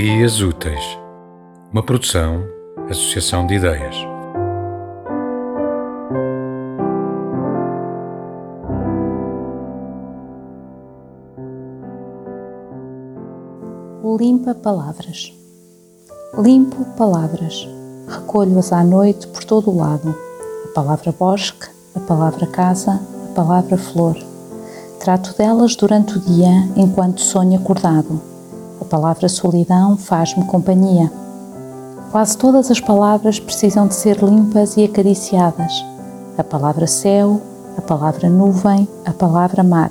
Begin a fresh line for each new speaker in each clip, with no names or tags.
Dias Úteis, uma produção, associação de ideias.
Limpa palavras. Limpo palavras. Recolho-as à noite por todo o lado. A palavra bosque, a palavra casa, a palavra flor. Trato delas durante o dia enquanto sonho acordado palavra solidão faz-me companhia. Quase todas as palavras precisam de ser limpas e acariciadas. A palavra céu, a palavra nuvem, a palavra mar.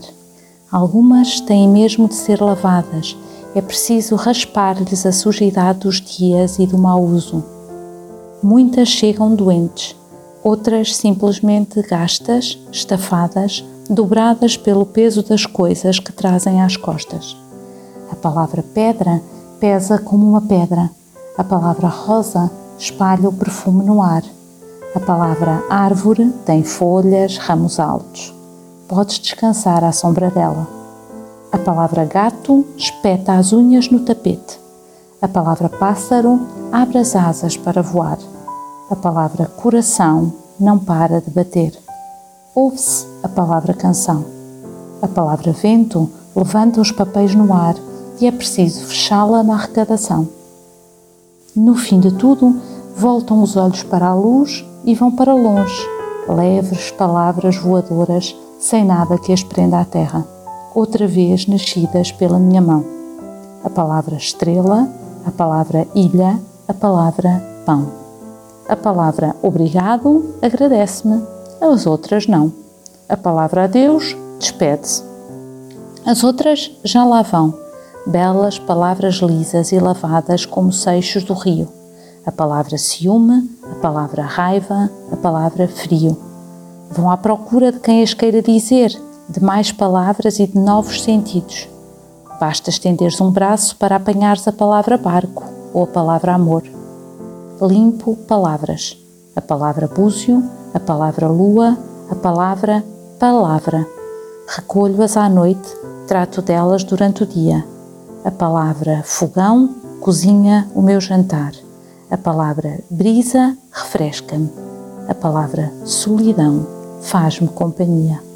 Algumas têm mesmo de ser lavadas. É preciso raspar-lhes a sujidade dos dias e do mau uso. Muitas chegam doentes, outras simplesmente gastas, estafadas, dobradas pelo peso das coisas que trazem às costas. A palavra pedra pesa como uma pedra. A palavra rosa espalha o perfume no ar. A palavra árvore tem folhas, ramos altos. Podes descansar à sombra dela. A palavra gato espeta as unhas no tapete. A palavra pássaro abre as asas para voar. A palavra coração não para de bater. Ouve-se a palavra canção. A palavra vento levanta os papéis no ar e é preciso fechá-la na arrecadação. No fim de tudo, voltam os olhos para a luz e vão para longe, leves palavras voadoras, sem nada que as prenda à terra, outra vez nascidas pela minha mão. A palavra estrela, a palavra ilha, a palavra pão. A palavra obrigado agradece-me, as outras não. A palavra adeus despede-se. As outras já lá vão belas palavras lisas e lavadas como seixos do rio. A palavra ciúme, a palavra raiva, a palavra frio. Vão à procura de quem as queira dizer, de mais palavras e de novos sentidos. Basta estenderes um braço para apanhares a palavra barco ou a palavra amor. Limpo palavras. A palavra búzio, a palavra lua, a palavra palavra. Recolho-as à noite, trato delas durante o dia a palavra fogão cozinha o meu jantar. A palavra brisa refresca-me. A palavra solidão faz-me companhia.